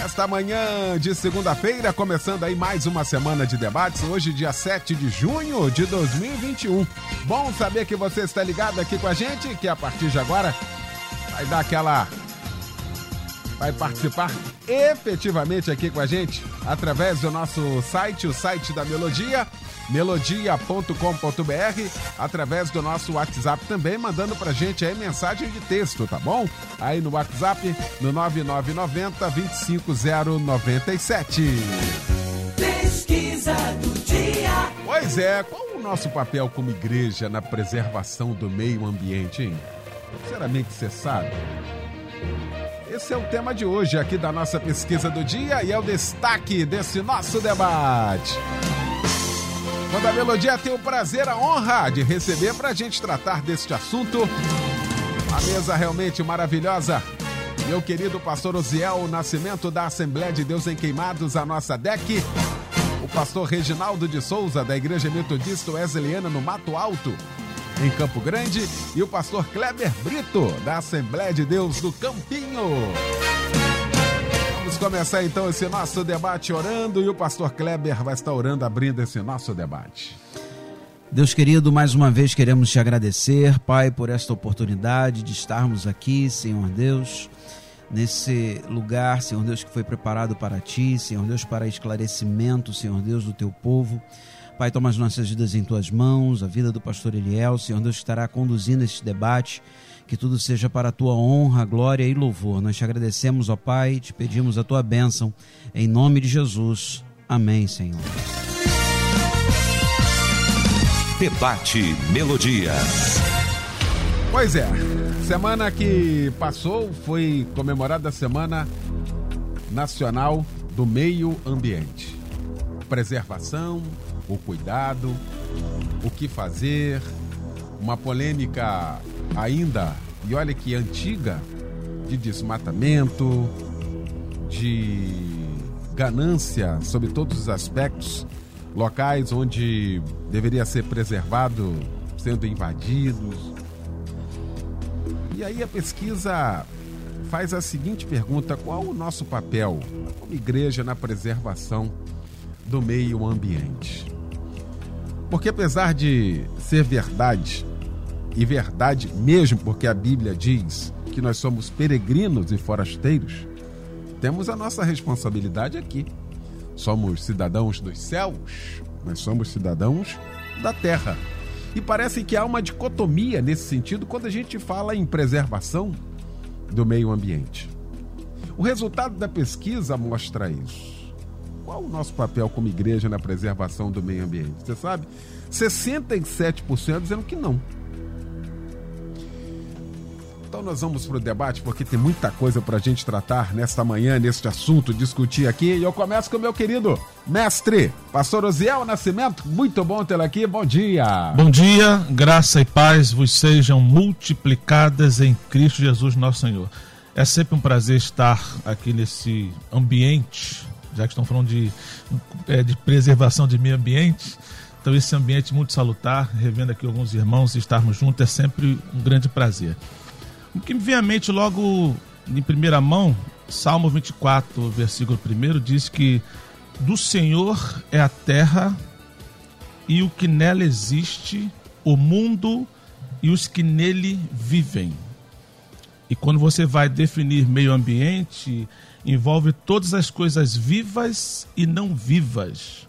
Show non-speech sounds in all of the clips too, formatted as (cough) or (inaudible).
esta manhã de segunda-feira, começando aí mais uma semana de debates, hoje dia 7 de junho de 2021. Bom saber que você está ligado aqui com a gente, que a partir de agora vai dar aquela vai participar efetivamente aqui com a gente através do nosso site, o site da Melodia, melodia.com.br, através do nosso WhatsApp também, mandando pra gente aí mensagem de texto, tá bom? Aí no WhatsApp, no 9990 25097. Pesquisa do dia. Pois é, qual o nosso papel como igreja na preservação do meio ambiente, hein? Sinceramente, você sabe? Esse é o tema de hoje aqui da nossa pesquisa do dia e é o destaque desse nosso debate. Quando a Melodia tem o prazer, a honra de receber para a gente tratar deste assunto. Uma mesa realmente maravilhosa. Meu querido pastor Osiel Nascimento da Assembleia de Deus em Queimados, a nossa DEC. O pastor Reginaldo de Souza, da Igreja Metodista Wesleyana no Mato Alto, em Campo Grande. E o pastor Kleber Brito, da Assembleia de Deus do Campinho. Vamos começar então esse nosso debate orando e o pastor Kleber vai estar orando abrindo esse nosso debate. Deus querido, mais uma vez queremos te agradecer, Pai, por esta oportunidade de estarmos aqui, Senhor Deus, nesse lugar, Senhor Deus, que foi preparado para ti, Senhor Deus, para esclarecimento, Senhor Deus, do teu povo. Pai, toma as nossas vidas em tuas mãos, a vida do pastor Eliel, Senhor Deus estará conduzindo este debate que tudo seja para a tua honra, glória e louvor. Nós te agradecemos, ó Pai, te pedimos a tua bênção, em nome de Jesus. Amém, Senhor. Debate Melodia. Pois é, semana que passou foi comemorada a Semana Nacional do Meio Ambiente. Preservação, o cuidado, o que fazer, uma polêmica ainda, e olha que antiga, de desmatamento, de ganância sobre todos os aspectos, locais onde deveria ser preservado sendo invadidos. E aí a pesquisa faz a seguinte pergunta: qual o nosso papel como igreja na preservação do meio ambiente? Porque apesar de ser verdade e verdade mesmo porque a Bíblia diz que nós somos peregrinos e forasteiros, temos a nossa responsabilidade aqui. Somos cidadãos dos céus, mas somos cidadãos da terra. E parece que há uma dicotomia nesse sentido quando a gente fala em preservação do meio ambiente. O resultado da pesquisa mostra isso. Qual o nosso papel como igreja na preservação do meio ambiente? Você sabe? 67% dizendo que não. Então nós vamos para o debate porque tem muita coisa para a gente tratar nesta manhã, neste assunto, discutir aqui. E eu começo com o meu querido mestre, pastor Osiel Nascimento. Muito bom tê-lo aqui, bom dia. Bom dia, graça e paz vos sejam multiplicadas em Cristo Jesus nosso Senhor. É sempre um prazer estar aqui nesse ambiente, já que estão falando de, é, de preservação de meio ambiente. Então, esse ambiente muito salutar, revendo aqui alguns irmãos e estarmos juntos, é sempre um grande prazer. O que me vem à mente logo em primeira mão, Salmo 24, versículo 1, diz que do Senhor é a terra e o que nela existe, o mundo e os que nele vivem. E quando você vai definir meio ambiente, envolve todas as coisas vivas e não vivas.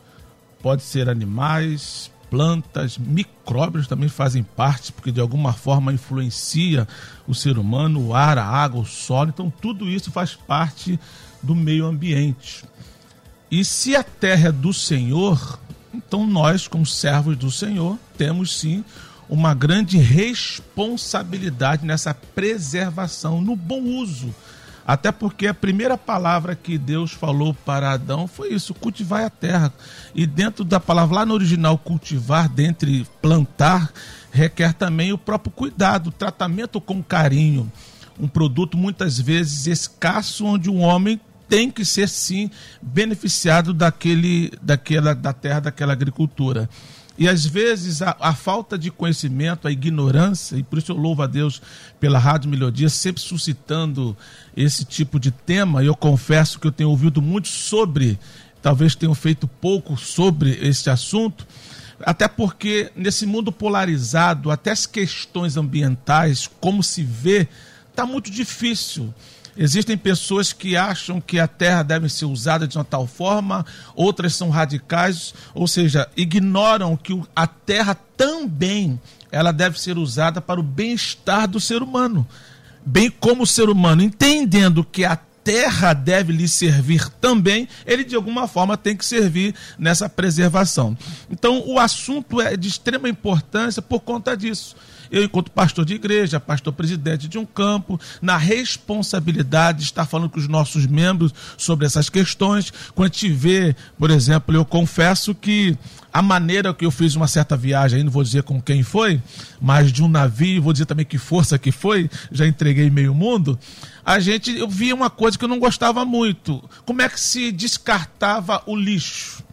Pode ser animais, plantas, micróbios também fazem parte, porque de alguma forma influencia o ser humano, o ar, a água, o solo. Então, tudo isso faz parte do meio ambiente. E se a terra é do Senhor, então nós, como servos do Senhor, temos sim uma grande responsabilidade nessa preservação, no bom uso. Até porque a primeira palavra que Deus falou para Adão foi isso: cultivar a terra. E dentro da palavra lá no original, cultivar, dentre plantar, requer também o próprio cuidado, o tratamento com carinho. Um produto muitas vezes escasso, onde um homem tem que ser sim beneficiado daquele, daquela, da terra, daquela agricultura. E às vezes a, a, falta de conhecimento, a ignorância, e por isso eu louvo a Deus pela Rádio Melodia, sempre suscitando esse tipo de tema. Eu confesso que eu tenho ouvido muito sobre, talvez tenham feito pouco sobre esse assunto, até porque nesse mundo polarizado, até as questões ambientais, como se vê, está muito difícil. Existem pessoas que acham que a terra deve ser usada de uma tal forma, outras são radicais, ou seja, ignoram que a terra também ela deve ser usada para o bem-estar do ser humano, bem como o ser humano, entendendo que a terra deve lhe servir também, ele de alguma forma tem que servir nessa preservação. Então, o assunto é de extrema importância por conta disso eu, enquanto pastor de igreja, pastor presidente de um campo, na responsabilidade de estar falando com os nossos membros sobre essas questões. Quando a gente vê, por exemplo, eu confesso que a maneira que eu fiz uma certa viagem, não vou dizer com quem foi, mas de um navio, vou dizer também que força que foi, já entreguei meio mundo, a gente eu via uma coisa que eu não gostava muito. Como é que se descartava o lixo?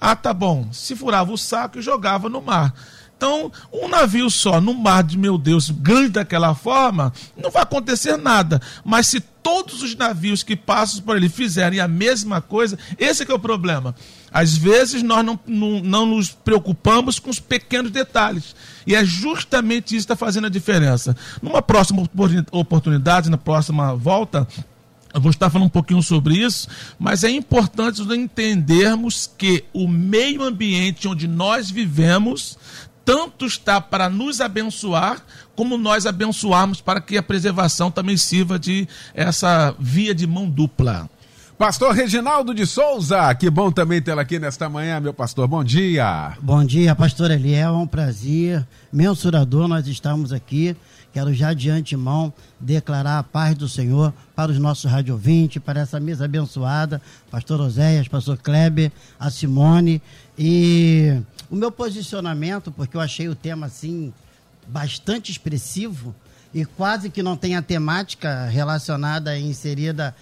Ah, tá bom. Se furava o saco e jogava no mar. Então, um navio só no mar de meu Deus, grande daquela forma, não vai acontecer nada. Mas se todos os navios que passam por ele fizerem a mesma coisa, esse é o problema. Às vezes nós não, não, não nos preocupamos com os pequenos detalhes. E é justamente isso que está fazendo a diferença. Numa próxima oportunidade, na próxima volta, eu vou estar falando um pouquinho sobre isso, mas é importante entendermos que o meio ambiente onde nós vivemos tanto está para nos abençoar, como nós abençoarmos para que a preservação também sirva de essa via de mão dupla. Pastor Reginaldo de Souza, que bom também tê-lo aqui nesta manhã, meu pastor. Bom dia. Bom dia, pastor Eliel. É um prazer mensurador nós estamos aqui. Quero já de antemão declarar a paz do Senhor para os nossos radiovintes, para essa mesa abençoada, pastor Oséias, pastor Kleber, a Simone e o meu posicionamento, porque eu achei o tema assim bastante expressivo e quase que não tem a temática relacionada e inserida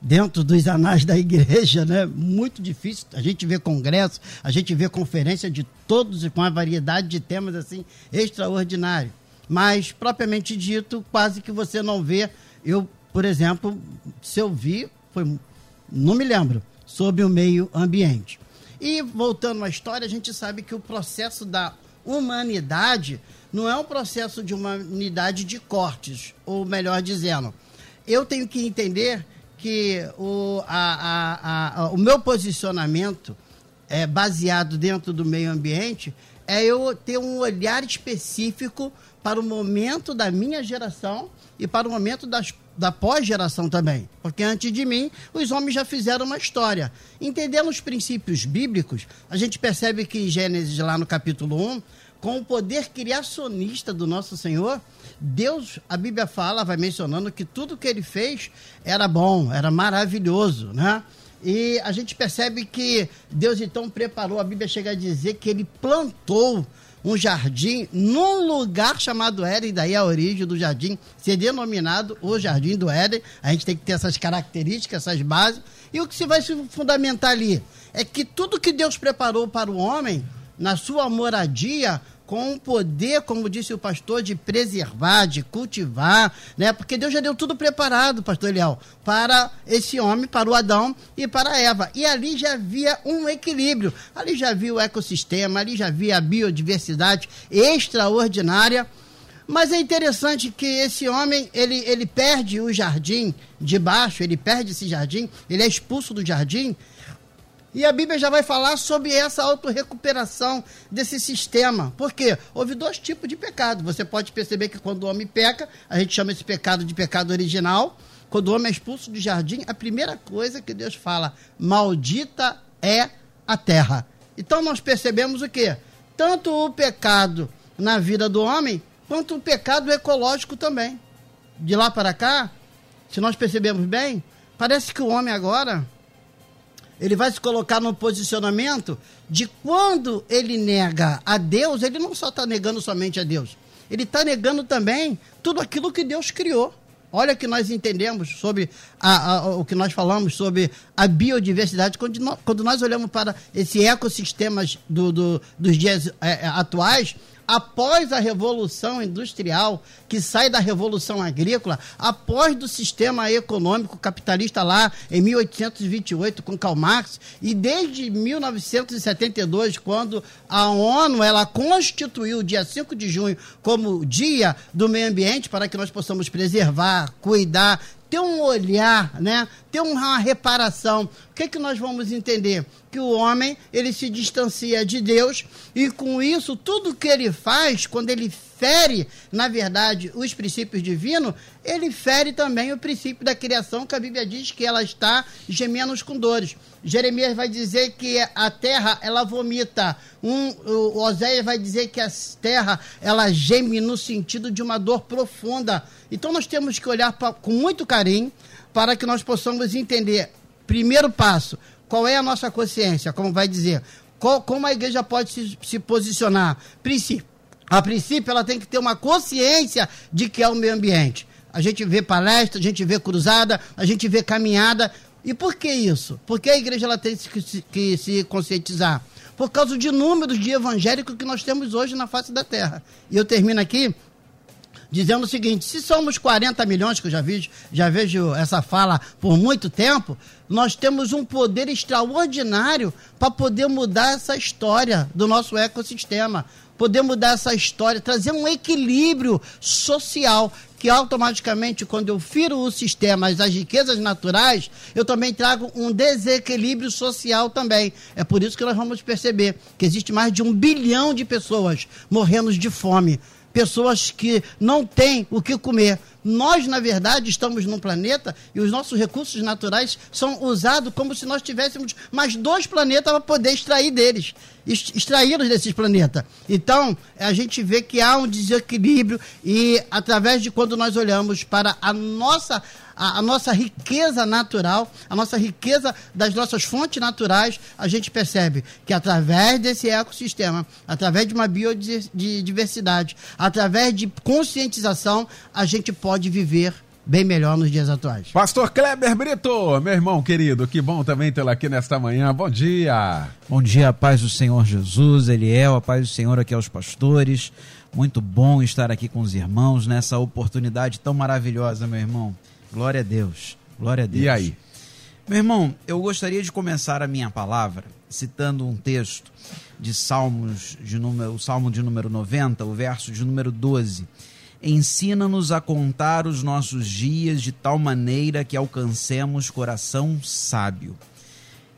dentro dos anais da igreja, né? Muito difícil. A gente vê congresso, a gente vê conferência de todos e com uma variedade de temas assim extraordinário. Mas propriamente dito, quase que você não vê. Eu, por exemplo, se eu vi, foi não me lembro sobre o meio ambiente. E voltando à história, a gente sabe que o processo da humanidade não é um processo de humanidade de cortes, ou melhor dizendo, eu tenho que entender que o, a, a, a, o meu posicionamento é baseado dentro do meio ambiente é eu ter um olhar específico para o momento da minha geração e para o momento das da pós-geração também. Porque antes de mim, os homens já fizeram uma história. Entendendo os princípios bíblicos, a gente percebe que em Gênesis, lá no capítulo 1, com o poder criacionista do nosso Senhor, Deus, a Bíblia fala, vai mencionando que tudo que ele fez era bom, era maravilhoso, né? E a gente percebe que Deus então preparou, a Bíblia chega a dizer que ele plantou um jardim num lugar chamado Éden, daí a origem do jardim ser denominado o Jardim do Éden. A gente tem que ter essas características, essas bases. E o que se vai se fundamentar ali é que tudo que Deus preparou para o homem, na sua moradia, com o poder, como disse o pastor, de preservar, de cultivar, né? Porque Deus já deu tudo preparado, pastor Eliel, para esse homem, para o Adão e para a Eva. E ali já havia um equilíbrio. Ali já havia o ecossistema, ali já havia a biodiversidade extraordinária. Mas é interessante que esse homem, ele, ele perde o jardim de baixo, ele perde esse jardim, ele é expulso do jardim, e a Bíblia já vai falar sobre essa autorrecuperação desse sistema. Por quê? Houve dois tipos de pecado. Você pode perceber que quando o homem peca, a gente chama esse pecado de pecado original. Quando o homem é expulso do jardim, a primeira coisa que Deus fala, maldita é a terra. Então nós percebemos o quê? Tanto o pecado na vida do homem, quanto o pecado ecológico também. De lá para cá, se nós percebemos bem, parece que o homem agora ele vai se colocar no posicionamento de quando ele nega a Deus, ele não só está negando somente a Deus, ele está negando também tudo aquilo que Deus criou. Olha que nós entendemos sobre a, a, o que nós falamos sobre a biodiversidade. Quando nós, quando nós olhamos para esse ecossistemas do, do, dos dias é, atuais, após a Revolução Industrial, que sai da Revolução Agrícola, após do sistema econômico capitalista lá em 1828 com Karl Marx e desde 1972, quando a ONU ela constituiu o dia 5 de junho como Dia do Meio Ambiente para que nós possamos preservar, cuidar, ter um olhar, né? ter uma reparação. O que, é que nós vamos entender? Que o homem ele se distancia de Deus e com isso tudo que ele faz, quando ele fere, na verdade, os princípios divinos, ele fere também o princípio da criação, que a Bíblia diz que ela está gemendo com dores. Jeremias vai dizer que a terra ela vomita. Um, o Oséias vai dizer que a terra ela geme no sentido de uma dor profunda. Então nós temos que olhar pra, com muito carinho para que nós possamos entender. Primeiro passo, qual é a nossa consciência, como vai dizer. Qual, como a igreja pode se, se posicionar? Princípio. A princípio, ela tem que ter uma consciência de que é o meio ambiente. A gente vê palestra, a gente vê cruzada, a gente vê caminhada. E por que isso? Porque a igreja ela tem que se, que se conscientizar. Por causa de números de evangélicos que nós temos hoje na face da terra. E eu termino aqui dizendo o seguinte: se somos 40 milhões, que eu já vejo, já vejo essa fala por muito tempo, nós temos um poder extraordinário para poder mudar essa história do nosso ecossistema, poder mudar essa história, trazer um equilíbrio social que automaticamente, quando eu firo o sistema, as riquezas naturais, eu também trago um desequilíbrio social também. É por isso que nós vamos perceber que existe mais de um bilhão de pessoas morrendo de fome pessoas que não têm o que comer. Nós, na verdade, estamos num planeta e os nossos recursos naturais são usados como se nós tivéssemos mais dois planetas para poder extrair deles, extraí-los desses planetas. Então, a gente vê que há um desequilíbrio e, através de quando nós olhamos para a nossa a, a, nossa riqueza natural, a nossa riqueza das nossas fontes naturais, a gente percebe que através desse ecossistema, através de uma biodiversidade, através de conscientização, a gente pode viver bem melhor nos dias atuais. Pastor Kleber Brito, meu irmão querido, que bom também tê-lo aqui nesta manhã. Bom dia. Bom dia, a paz do Senhor Jesus, Eliel, a paz do Senhor aqui aos pastores. Muito bom estar aqui com os irmãos nessa oportunidade tão maravilhosa, meu irmão. Glória a Deus. Glória a Deus. E aí? Meu irmão, eu gostaria de começar a minha palavra citando um texto de Salmos de número, o Salmo de número 90, o verso de número 12. Ensina-nos a contar os nossos dias de tal maneira que alcancemos coração sábio.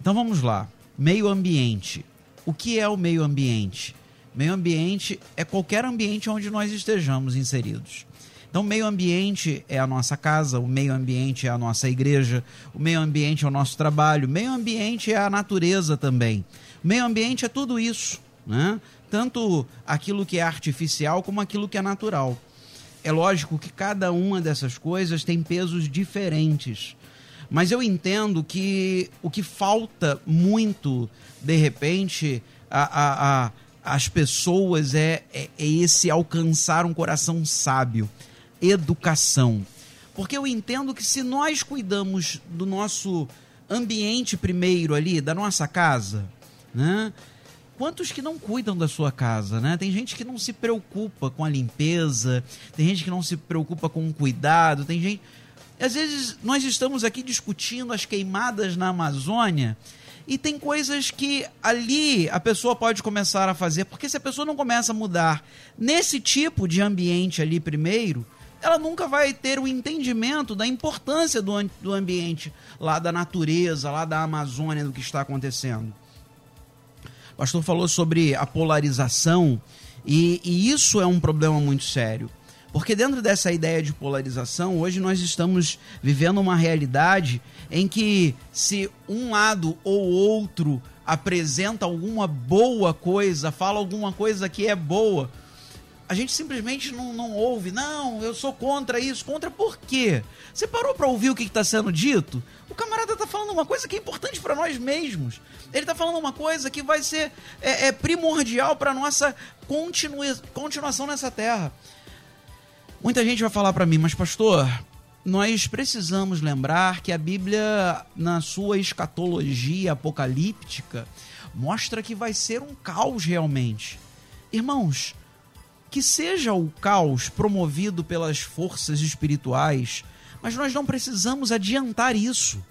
Então vamos lá. Meio ambiente. O que é o meio ambiente? Meio ambiente é qualquer ambiente onde nós estejamos inseridos. Então, meio ambiente é a nossa casa, o meio ambiente é a nossa igreja, o meio ambiente é o nosso trabalho, o meio ambiente é a natureza também. O meio ambiente é tudo isso, né? tanto aquilo que é artificial como aquilo que é natural. É lógico que cada uma dessas coisas tem pesos diferentes. Mas eu entendo que o que falta muito, de repente, a, a, a as pessoas é, é, é esse alcançar um coração sábio educação. Porque eu entendo que se nós cuidamos do nosso ambiente primeiro ali, da nossa casa, né? Quantos que não cuidam da sua casa, né? Tem gente que não se preocupa com a limpeza, tem gente que não se preocupa com o cuidado, tem gente. Às vezes nós estamos aqui discutindo as queimadas na Amazônia e tem coisas que ali a pessoa pode começar a fazer, porque se a pessoa não começa a mudar nesse tipo de ambiente ali primeiro, ela nunca vai ter o entendimento da importância do, do ambiente lá da natureza, lá da Amazônia, do que está acontecendo. O pastor falou sobre a polarização e, e isso é um problema muito sério. Porque dentro dessa ideia de polarização, hoje nós estamos vivendo uma realidade em que se um lado ou outro apresenta alguma boa coisa, fala alguma coisa que é boa, a gente simplesmente não, não ouve. Não, eu sou contra isso. Contra por quê? Você parou para ouvir o que está sendo dito? O camarada está falando uma coisa que é importante para nós mesmos. Ele está falando uma coisa que vai ser é, é primordial para nossa continua, continuação nessa terra. Muita gente vai falar para mim, mas pastor, nós precisamos lembrar que a Bíblia, na sua escatologia apocalíptica, mostra que vai ser um caos realmente. Irmãos, que seja o caos promovido pelas forças espirituais, mas nós não precisamos adiantar isso.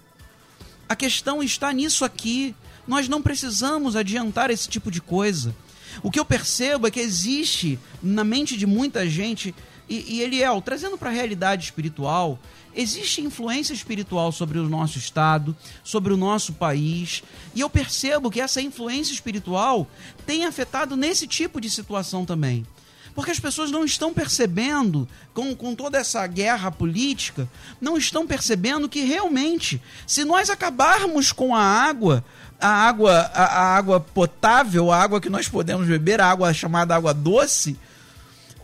A questão está nisso aqui. Nós não precisamos adiantar esse tipo de coisa. O que eu percebo é que existe na mente de muita gente, e, e Eliel, trazendo para a realidade espiritual, existe influência espiritual sobre o nosso estado, sobre o nosso país, e eu percebo que essa influência espiritual tem afetado nesse tipo de situação também. Porque as pessoas não estão percebendo, com, com toda essa guerra política, não estão percebendo que realmente, se nós acabarmos com a água, a água, a, a água potável, a água que nós podemos beber, a água chamada água doce,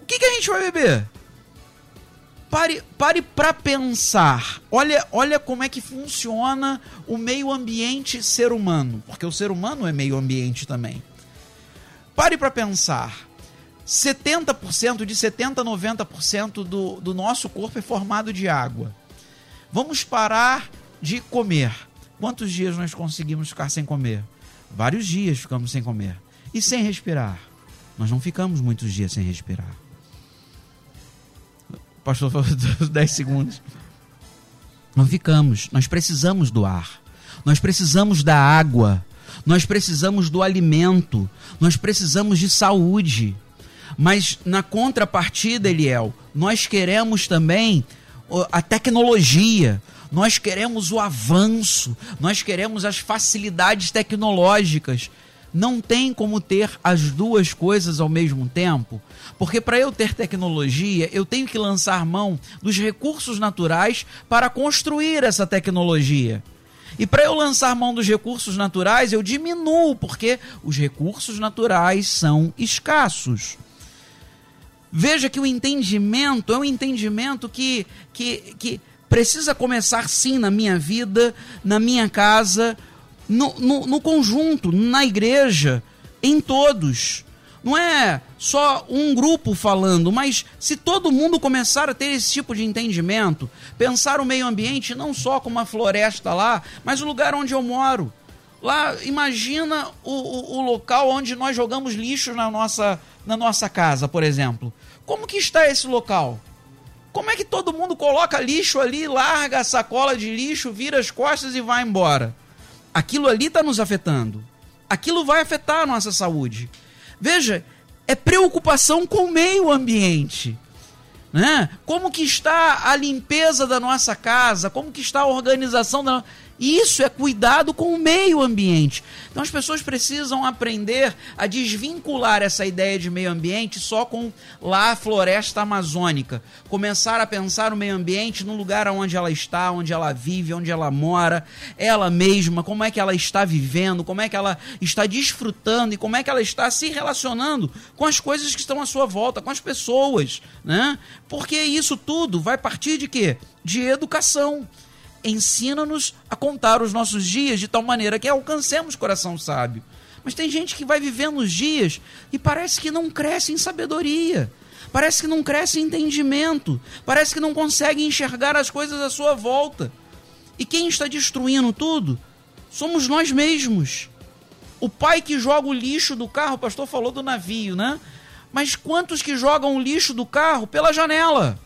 o que, que a gente vai beber? Pare, pare para pensar. Olha, olha como é que funciona o meio ambiente ser humano, porque o ser humano é meio ambiente também. Pare para pensar. 70%, de 70% a 90% do, do nosso corpo é formado de água. Vamos parar de comer. Quantos dias nós conseguimos ficar sem comer? Vários dias ficamos sem comer. E sem respirar? Nós não ficamos muitos dias sem respirar. O pastor falou (laughs) 10 segundos. Não ficamos. Nós precisamos do ar. Nós precisamos da água. Nós precisamos do alimento. Nós precisamos de saúde. Mas na contrapartida, Eliel, nós queremos também a tecnologia, nós queremos o avanço, nós queremos as facilidades tecnológicas. Não tem como ter as duas coisas ao mesmo tempo, porque para eu ter tecnologia, eu tenho que lançar mão dos recursos naturais para construir essa tecnologia. E para eu lançar mão dos recursos naturais, eu diminuo, porque os recursos naturais são escassos. Veja que o entendimento é um entendimento que, que, que precisa começar sim na minha vida, na minha casa, no, no, no conjunto, na igreja, em todos. Não é só um grupo falando, mas se todo mundo começar a ter esse tipo de entendimento, pensar o meio ambiente não só como uma floresta lá, mas o lugar onde eu moro. Lá, imagina o, o, o local onde nós jogamos lixo na nossa, na nossa casa, por exemplo. Como que está esse local? Como é que todo mundo coloca lixo ali, larga a sacola de lixo, vira as costas e vai embora? Aquilo ali está nos afetando. Aquilo vai afetar a nossa saúde. Veja, é preocupação com o meio ambiente. Né? Como que está a limpeza da nossa casa? Como que está a organização da isso é cuidado com o meio ambiente. Então as pessoas precisam aprender a desvincular essa ideia de meio ambiente só com lá a floresta amazônica. Começar a pensar o meio ambiente no lugar onde ela está, onde ela vive, onde ela mora, ela mesma, como é que ela está vivendo, como é que ela está desfrutando e como é que ela está se relacionando com as coisas que estão à sua volta, com as pessoas, né? Porque isso tudo vai partir de quê? De educação ensina-nos a contar os nossos dias de tal maneira que alcancemos coração sábio. Mas tem gente que vai vivendo os dias e parece que não cresce em sabedoria, parece que não cresce em entendimento, parece que não consegue enxergar as coisas à sua volta. E quem está destruindo tudo somos nós mesmos. O pai que joga o lixo do carro, o pastor falou do navio, né? Mas quantos que jogam o lixo do carro pela janela?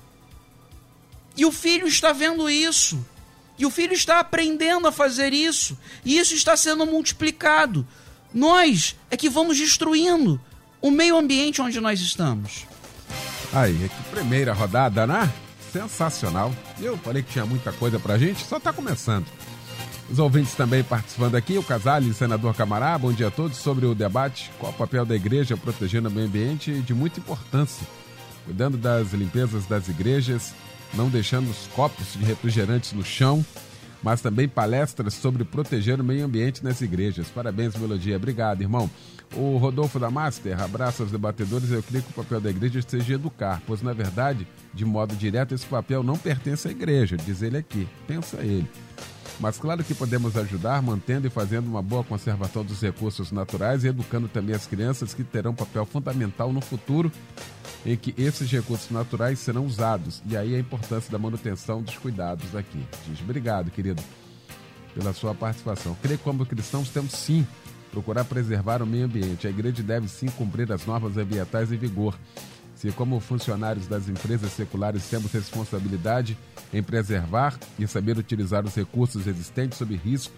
E o filho está vendo isso. E o filho está aprendendo a fazer isso. E isso está sendo multiplicado. Nós é que vamos destruindo o meio ambiente onde nós estamos. Aí, que primeira rodada, né? Sensacional. Eu falei que tinha muita coisa pra gente, só tá começando. Os ouvintes também participando aqui, o Casale senador Camará, bom dia a todos, sobre o debate qual o papel da igreja protegendo o meio ambiente de muita importância, cuidando das limpezas das igrejas, não deixando os copos de refrigerantes no chão. mas também palestras sobre proteger o meio ambiente nas igrejas. Parabéns, Melodia. Obrigado, irmão. O Rodolfo da Master, abraço aos debatedores. Eu creio que o papel da igreja seja educar, pois, na verdade, de modo direto, esse papel não pertence à igreja, diz ele aqui. Pensa ele. Mas claro que podemos ajudar mantendo e fazendo uma boa conservação dos recursos naturais e educando também as crianças que terão papel fundamental no futuro em que esses recursos naturais serão usados. E aí a importância da manutenção dos cuidados aqui. Diz, obrigado, querido, pela sua participação. Creio que como cristãos temos sim procurar preservar o meio ambiente. A igreja deve sim cumprir as normas ambientais em vigor. Se, como funcionários das empresas seculares, temos responsabilidade em preservar e saber utilizar os recursos existentes sob risco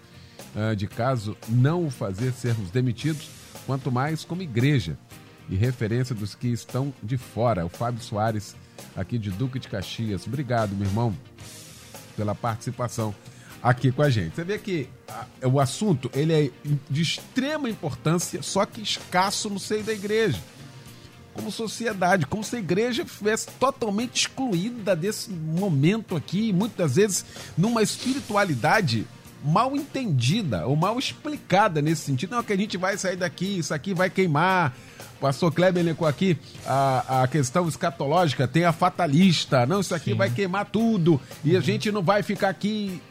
uh, de caso não o fazer sermos demitidos, quanto mais como igreja e referência dos que estão de fora. O Fábio Soares, aqui de Duque de Caxias. Obrigado, meu irmão, pela participação aqui com a gente. Você vê que a, o assunto ele é de extrema importância, só que escasso no seio da igreja. Como sociedade, como se a igreja estivesse totalmente excluída desse momento aqui, muitas vezes numa espiritualidade mal entendida ou mal explicada nesse sentido. Não, que a gente vai sair daqui, isso aqui vai queimar, pastor Kleber elencou aqui a, a questão escatológica, tem a fatalista, não, isso aqui Sim. vai queimar tudo e a gente não vai ficar aqui.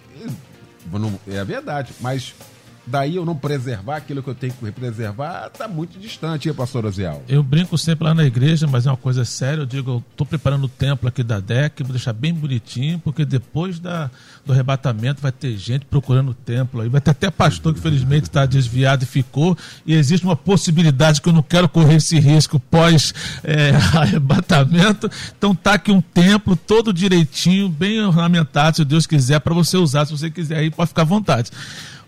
Não, é verdade, mas daí eu não preservar aquilo que eu tenho que preservar, está muito distante, hein, pastor Oziel? Eu brinco sempre lá na igreja, mas é uma coisa séria. Eu digo, eu estou preparando o templo aqui da DEC, vou deixar bem bonitinho, porque depois da, do arrebatamento vai ter gente procurando o templo aí. Vai ter até pastor que felizmente está desviado e ficou. E existe uma possibilidade que eu não quero correr esse risco pós-arrebatamento. É, (laughs) então tá aqui um templo todo direitinho, bem ornamentado, se Deus quiser, para você usar. Se você quiser aí, pode ficar à vontade.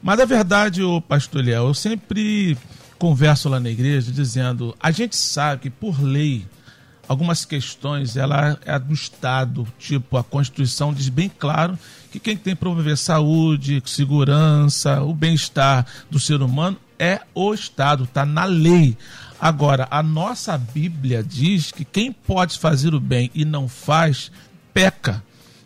Mas a verdade, o pastor Eliel, eu sempre converso lá na igreja dizendo, a gente sabe que por lei algumas questões ela é do Estado, tipo a Constituição diz bem claro que quem tem que promover saúde, segurança, o bem-estar do ser humano é o Estado, está na lei. Agora, a nossa Bíblia diz que quem pode fazer o bem e não faz, peca.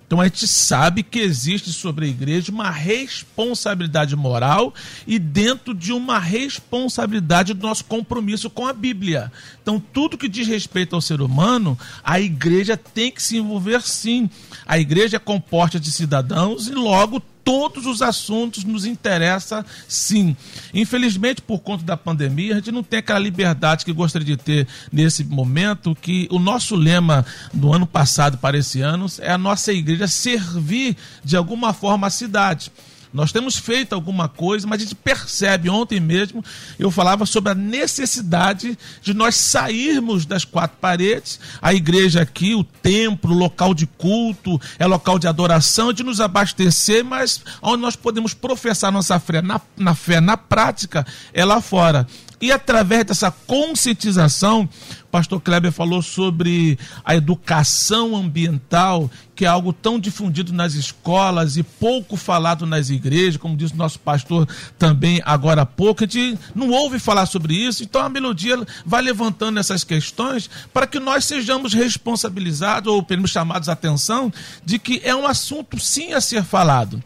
Então a gente sabe que existe sobre a igreja uma responsabilidade moral e dentro de uma responsabilidade do nosso compromisso com a Bíblia. Então tudo que diz respeito ao ser humano, a igreja tem que se envolver sim. A igreja é composta de cidadãos e logo todos os assuntos nos interessa sim. Infelizmente, por conta da pandemia, a gente não tem aquela liberdade que gostaria de ter nesse momento, que o nosso lema do ano passado para esse ano é a nossa igreja servir de alguma forma a cidade. Nós temos feito alguma coisa, mas a gente percebe, ontem mesmo eu falava sobre a necessidade de nós sairmos das quatro paredes, a igreja aqui, o templo, local de culto, é local de adoração, de nos abastecer, mas onde nós podemos professar nossa fé na, na fé, na prática, é lá fora. E através dessa conscientização, pastor Kleber falou sobre a educação ambiental, que é algo tão difundido nas escolas e pouco falado nas igrejas, como disse o nosso pastor também agora há pouco. A gente não ouve falar sobre isso, então a melodia vai levantando essas questões para que nós sejamos responsabilizados ou pelo chamados a atenção de que é um assunto sim a ser falado.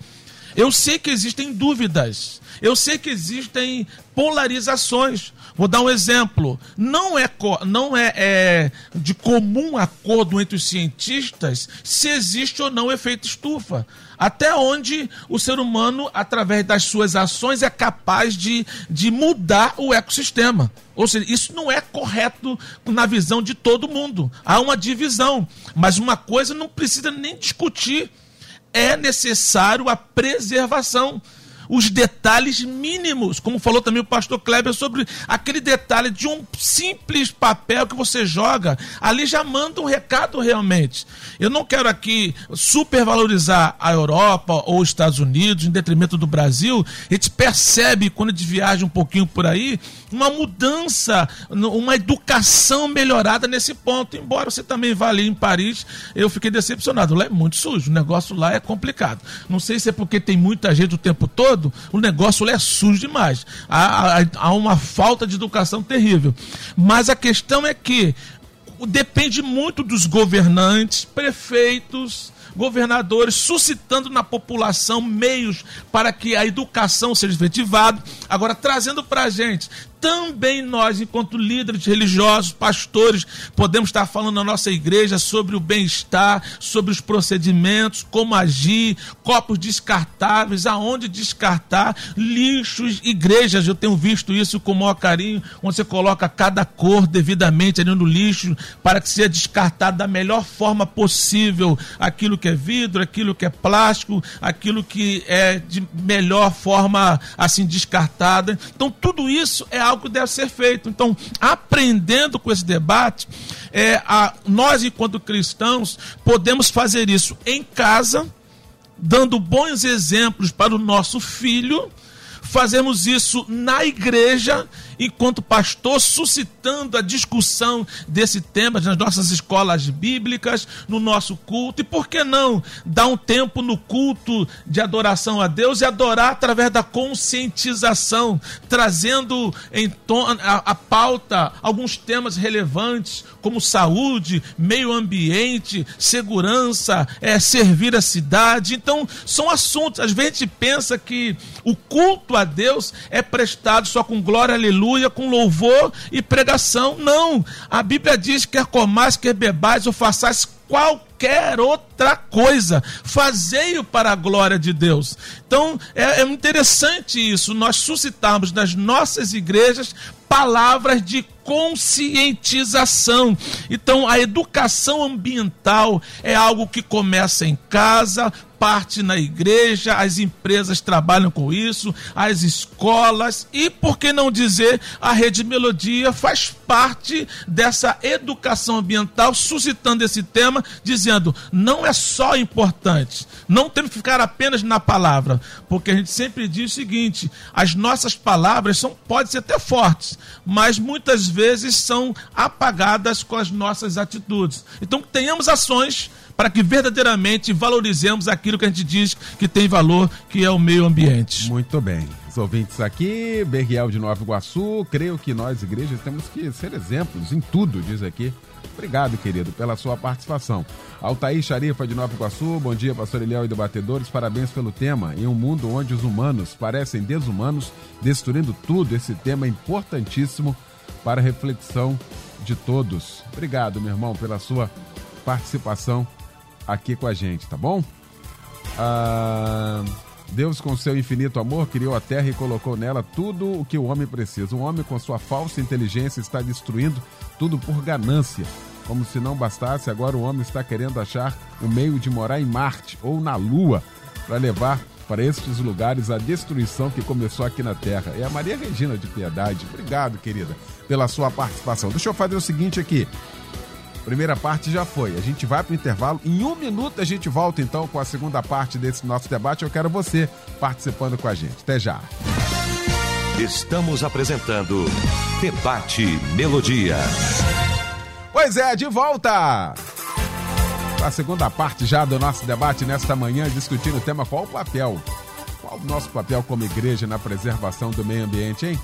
Eu sei que existem dúvidas, eu sei que existem polarizações. Vou dar um exemplo. Não é, não é, é, de comum acordo entre os cientistas se existe ou não efeito estufa. Até onde o ser humano, através das suas ações, é capaz de, de mudar o ecossistema. Ou seja, isso não é correto na visão de todo mundo. Há uma divisão. Mas uma coisa não precisa nem discutir. É necessário a preservação os detalhes mínimos, como falou também o pastor Kleber sobre aquele detalhe de um simples papel que você joga, ali já manda um recado realmente. Eu não quero aqui supervalorizar a Europa ou os Estados Unidos em detrimento do Brasil. A gente percebe quando a gente viaja um pouquinho por aí uma mudança, uma educação melhorada nesse ponto. Embora você também vá ali em Paris, eu fiquei decepcionado. Lá é muito sujo, o negócio lá é complicado. Não sei se é porque tem muita gente o tempo todo, o negócio é sujo demais. Há, há, há uma falta de educação terrível. Mas a questão é que depende muito dos governantes, prefeitos, governadores, suscitando na população meios para que a educação seja efetivada. Agora, trazendo para a gente também nós, enquanto líderes religiosos, pastores, podemos estar falando na nossa igreja sobre o bem-estar, sobre os procedimentos, como agir, copos descartáveis, aonde descartar, lixos, igrejas. Eu tenho visto isso com o maior carinho, onde você coloca cada cor devidamente ali no lixo para que seja descartado da melhor forma possível aquilo que é vidro, aquilo que é plástico, aquilo que é de melhor forma assim descartada. Então, tudo isso é algo algo deve ser feito. Então, aprendendo com esse debate, é, a, nós, enquanto cristãos, podemos fazer isso em casa, dando bons exemplos para o nosso filho, fazemos isso na igreja enquanto pastor, suscitando a discussão desse tema nas nossas escolas bíblicas, no nosso culto. E por que não dar um tempo no culto de adoração a Deus e adorar através da conscientização, trazendo em a, a pauta alguns temas relevantes, como saúde, meio ambiente, segurança, é, servir a cidade. Então, são assuntos. Às vezes a gente pensa que o culto a Deus é prestado só com glória, aleluia aleluia, com louvor e pregação. Não. A Bíblia diz: quer comais, quer bebais ou façais qualquer outra coisa. Fazei-o para a glória de Deus. Então é, é interessante isso, nós suscitarmos nas nossas igrejas palavras de conscientização. Então, a educação ambiental é algo que começa em casa, parte na igreja, as empresas trabalham com isso, as escolas e, por que não dizer, a Rede Melodia faz parte dessa educação ambiental, suscitando esse tema, dizendo: não é só importante, não temos que ficar apenas na palavra, porque a gente sempre diz o seguinte: as nossas palavras são, podem ser até fortes, mas muitas vezes são apagadas com as nossas atitudes. Então, tenhamos ações para que verdadeiramente valorizemos aquilo que a gente diz que tem valor, que é o meio ambiente. Muito bem. Os ouvintes aqui, Berriel de Nova Iguaçu, creio que nós, igrejas, temos que ser exemplos em tudo, diz aqui. Obrigado, querido, pela sua participação. Altair Xarifa de Nova Iguaçu, bom dia, pastor Eliel e debatedores, parabéns pelo tema. Em um mundo onde os humanos parecem desumanos, destruindo tudo, esse tema é importantíssimo para a reflexão de todos. Obrigado, meu irmão, pela sua participação aqui com a gente, tá bom? Ah, Deus, com seu infinito amor, criou a terra e colocou nela tudo o que o homem precisa. O homem, com sua falsa inteligência, está destruindo tudo por ganância. Como se não bastasse, agora o homem está querendo achar o um meio de morar em Marte ou na Lua para levar para estes lugares a destruição que começou aqui na Terra. É a Maria Regina de Piedade. Obrigado, querida, pela sua participação. Deixa eu fazer o seguinte aqui. Primeira parte já foi. A gente vai para o intervalo. Em um minuto a gente volta então com a segunda parte desse nosso debate. Eu quero você participando com a gente. Até já. Estamos apresentando Debate Melodia. Pois é, de volta! A segunda parte já do nosso debate nesta manhã, discutindo o tema qual o papel, qual o nosso papel como igreja na preservação do meio ambiente, hein?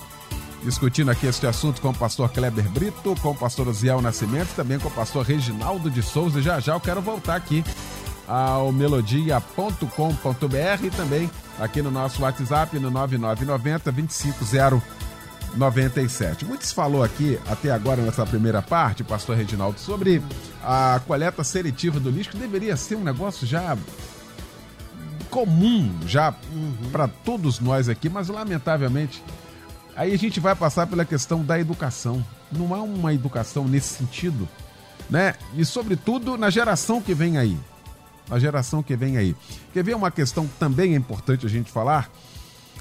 Discutindo aqui este assunto com o pastor Kleber Brito, com o pastor Oziel Nascimento, também com o pastor Reginaldo de Souza. E já já eu quero voltar aqui ao melodia.com.br e também aqui no nosso WhatsApp no 9990 25097. Muitos falou aqui até agora nessa primeira parte, pastor Reginaldo, sobre a coleta seletiva do lixo, que deveria ser um negócio já comum já uhum. para todos nós aqui, mas lamentavelmente Aí a gente vai passar pela questão da educação. Não há uma educação nesse sentido, né? E sobretudo na geração que vem aí. Na geração que vem aí. Quer ver uma questão também é importante a gente falar?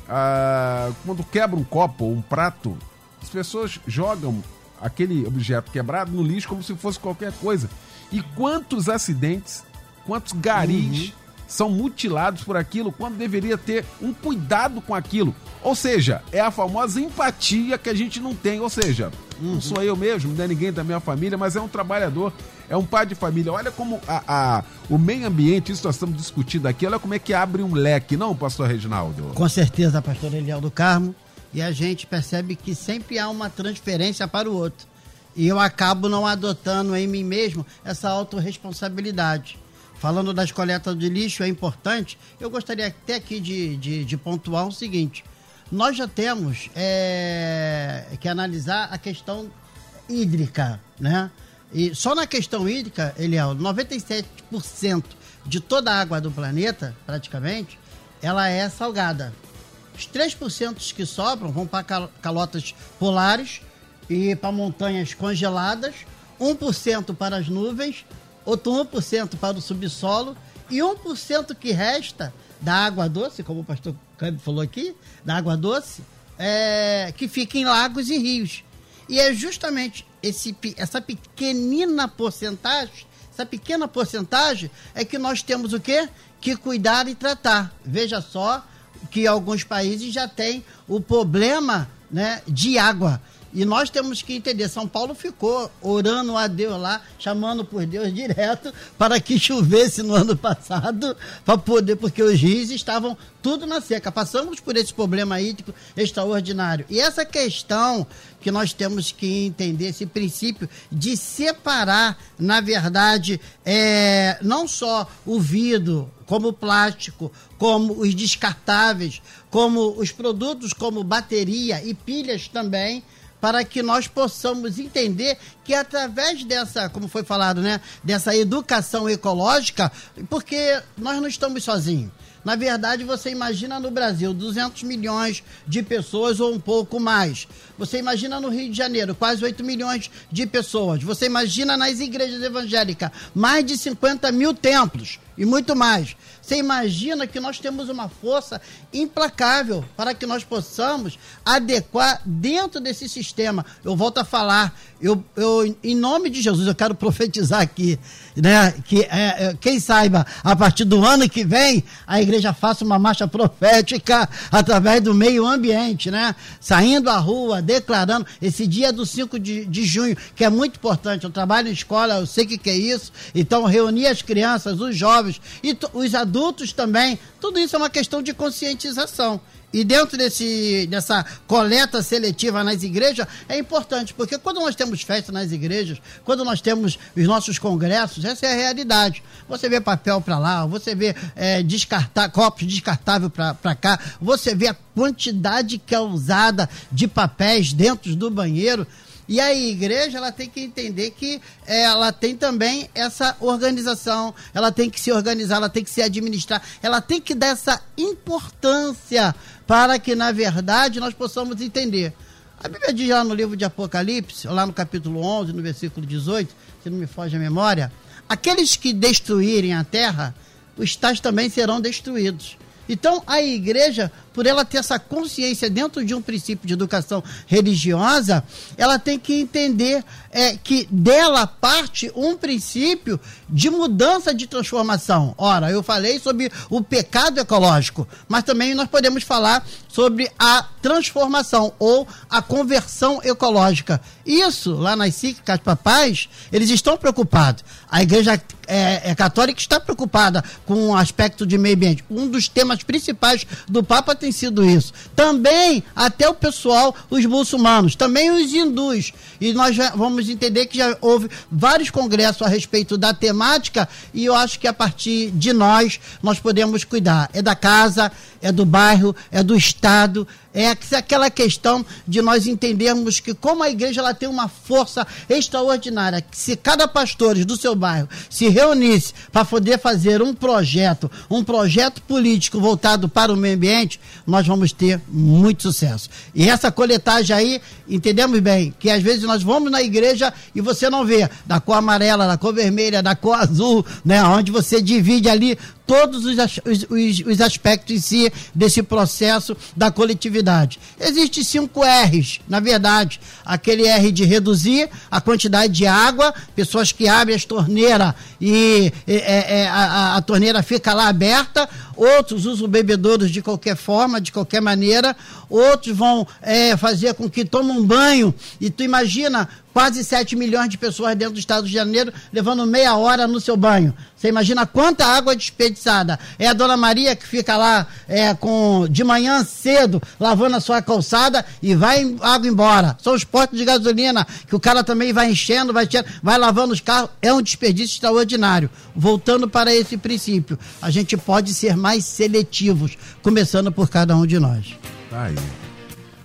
Ah, quando quebra um copo ou um prato, as pessoas jogam aquele objeto quebrado no lixo como se fosse qualquer coisa. E quantos acidentes, quantos garis uhum. São mutilados por aquilo, quando deveria ter um cuidado com aquilo. Ou seja, é a famosa empatia que a gente não tem. Ou seja, uhum. não sou eu mesmo, não é ninguém da minha família, mas é um trabalhador, é um pai de família. Olha como a, a, o meio ambiente, isso nós estamos discutindo aqui, olha como é que abre um leque, não, pastor Reginaldo? Com certeza, pastor Eliel do Carmo. E a gente percebe que sempre há uma transferência para o outro. E eu acabo não adotando em mim mesmo essa autorresponsabilidade. Falando das coletas de lixo, é importante. Eu gostaria até aqui de, de, de pontuar o seguinte: nós já temos é, que analisar a questão hídrica, né? E só na questão hídrica, ele é 97% de toda a água do planeta, praticamente, ela é salgada. Os 3% que sobram vão para calotas polares e para montanhas congeladas, 1% para as nuvens, outro 1% para o subsolo e 1% que resta da água doce, como o pastor Câmbio falou aqui, da água doce, é, que fica em lagos e rios. E é justamente esse, essa pequenina porcentagem, essa pequena porcentagem é que nós temos o quê? Que cuidar e tratar. Veja só que alguns países já têm o problema né, de água. E nós temos que entender, São Paulo ficou orando a Deus lá, chamando por Deus direto para que chovesse no ano (laughs) passado, para poder, porque os rios estavam tudo na seca. Passamos por esse problema hídrico extraordinário. E essa questão que nós temos que entender, esse princípio de separar, na verdade, é, não só o vidro, como o plástico, como os descartáveis, como os produtos como bateria e pilhas também, para que nós possamos entender que através dessa, como foi falado, né, dessa educação ecológica, porque nós não estamos sozinhos. Na verdade, você imagina no Brasil 200 milhões de pessoas ou um pouco mais. Você imagina no Rio de Janeiro quase 8 milhões de pessoas. Você imagina nas igrejas evangélicas mais de 50 mil templos e muito mais. Você imagina que nós temos uma força implacável para que nós possamos adequar dentro desse sistema. Eu volto a falar, eu, eu em nome de Jesus, eu quero profetizar aqui, né? Que é, é, quem saiba, a partir do ano que vem, a igreja faça uma marcha profética através do meio ambiente, né? Saindo à rua, declarando esse dia do 5 de, de junho, que é muito importante. Eu trabalho em escola, eu sei o que, que é isso. Então, reunir as crianças, os jovens e os adultos adultos também. Tudo isso é uma questão de conscientização. E dentro desse, dessa coleta seletiva nas igrejas é importante, porque quando nós temos festa nas igrejas, quando nós temos os nossos congressos, essa é a realidade. Você vê papel para lá, você vê é, descartar, copos descartáveis para cá, você vê a quantidade que é usada de papéis dentro do banheiro. E a igreja ela tem que entender que ela tem também essa organização, ela tem que se organizar, ela tem que se administrar, ela tem que dar essa importância para que, na verdade, nós possamos entender. A Bíblia diz lá no livro de Apocalipse, lá no capítulo 11, no versículo 18, se não me foge a memória, aqueles que destruírem a terra, os tais também serão destruídos. Então, a igreja, por ela ter essa consciência dentro de um princípio de educação religiosa, ela tem que entender é, que dela parte um princípio de mudança de transformação. Ora, eu falei sobre o pecado ecológico, mas também nós podemos falar sobre a transformação ou a conversão ecológica. Isso, lá nas cíclicas papais, eles estão preocupados. A igreja é, é, católica está preocupada com o aspecto de meio ambiente. Um dos temas principais do Papa tem sido isso. Também, até o pessoal, os muçulmanos, também os hindus. E nós vamos entender que já houve vários congressos a respeito da temática e eu acho que a partir de nós, nós podemos cuidar. É da casa, é do bairro, é do estado, é aquela questão de nós entendermos que como a igreja ela tem uma força extraordinária, que se cada pastor do seu bairro se reunisse para poder fazer um projeto, um projeto político voltado para o meio ambiente, nós vamos ter muito sucesso. E essa coletagem aí, entendemos bem, que às vezes nós vamos na igreja e você não vê da cor amarela, da cor vermelha, da cor azul, né, onde você divide ali todos os, os, os aspectos desse processo da coletividade. Existem cinco R's, na verdade. Aquele R de reduzir a quantidade de água, pessoas que abrem as torneiras e é, é, a, a torneira fica lá aberta, outros usam bebedouros de qualquer forma, de qualquer maneira, outros vão é, fazer com que tomem um banho, e tu imagina quase 7 milhões de pessoas dentro do estado de Janeiro, levando meia hora no seu banho. Você imagina quanta água desperdiçada. É a dona Maria que fica lá é, com de manhã cedo lavando a sua calçada e vai água embora. São os postos de gasolina que o cara também vai enchendo, vai enchendo, vai lavando os carros. É um desperdício extraordinário. Voltando para esse princípio, a gente pode ser mais seletivos, começando por cada um de nós. Tá aí.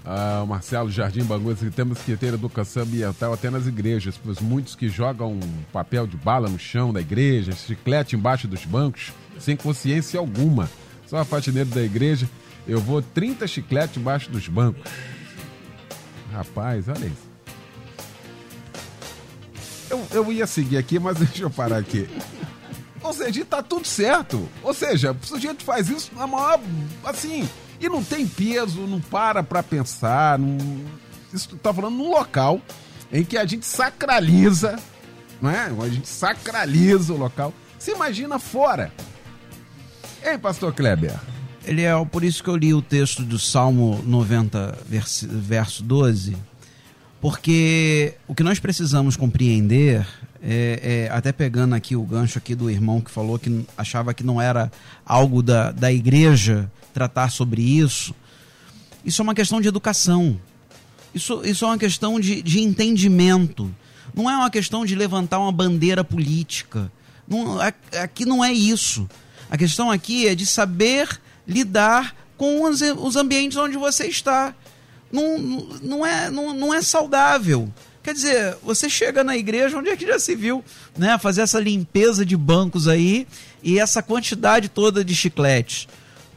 Ah, Marcelo Jardim Bangu temos que ter educação ambiental até nas igrejas, pois muitos que jogam papel de bala no chão da igreja, chiclete embaixo dos bancos, sem consciência alguma. Só a faxineira da igreja, eu vou 30 chicletes embaixo dos bancos. Rapaz, olha isso. Eu, eu ia seguir aqui, mas (laughs) deixa eu parar aqui. Ou seja, tá tudo certo. Ou seja, o sujeito faz isso na maior. Assim. E não tem peso, não para pra pensar. Não... Isso tá falando num local em que a gente sacraliza, não é? A gente sacraliza o local. Se imagina fora. Ei, pastor Kleber. Ele é por isso que eu li o texto do Salmo 90, verso, verso 12, porque o que nós precisamos compreender é, é, até pegando aqui o gancho aqui do irmão que falou que achava que não era algo da, da igreja tratar sobre isso. Isso é uma questão de educação. Isso, isso é uma questão de, de entendimento. Não é uma questão de levantar uma bandeira política. Não, aqui não é isso. A questão aqui é de saber lidar com os, os ambientes onde você está. Não, não, é, não, não é saudável. Quer dizer, você chega na igreja, onde é que já se viu, né? Fazer essa limpeza de bancos aí e essa quantidade toda de chicletes,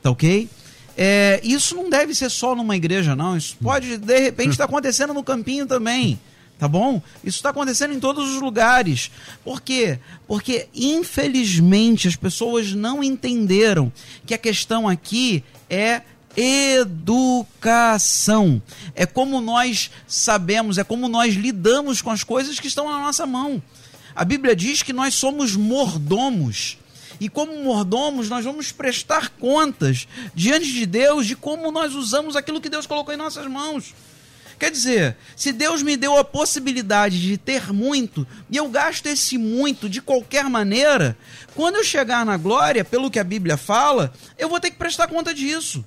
tá ok? É, isso não deve ser só numa igreja, não. Isso pode, de repente, estar tá acontecendo no campinho também. Tá bom? Isso está acontecendo em todos os lugares. Por quê? Porque, infelizmente, as pessoas não entenderam que a questão aqui é educação. É como nós sabemos, é como nós lidamos com as coisas que estão na nossa mão. A Bíblia diz que nós somos mordomos. E como mordomos, nós vamos prestar contas diante de Deus de como nós usamos aquilo que Deus colocou em nossas mãos. Quer dizer, se Deus me deu a possibilidade de ter muito e eu gasto esse muito de qualquer maneira, quando eu chegar na glória, pelo que a Bíblia fala, eu vou ter que prestar conta disso.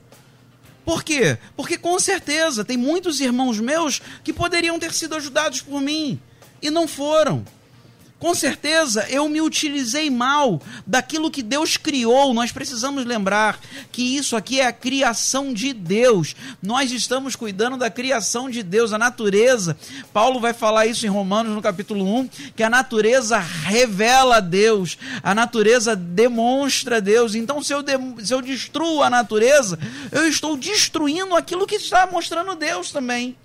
Por quê? Porque com certeza tem muitos irmãos meus que poderiam ter sido ajudados por mim e não foram. Com certeza eu me utilizei mal daquilo que Deus criou. Nós precisamos lembrar que isso aqui é a criação de Deus. Nós estamos cuidando da criação de Deus, a natureza. Paulo vai falar isso em Romanos no capítulo 1, que a natureza revela Deus, a natureza demonstra Deus. Então, se eu, de, se eu destruo a natureza, eu estou destruindo aquilo que está mostrando Deus também.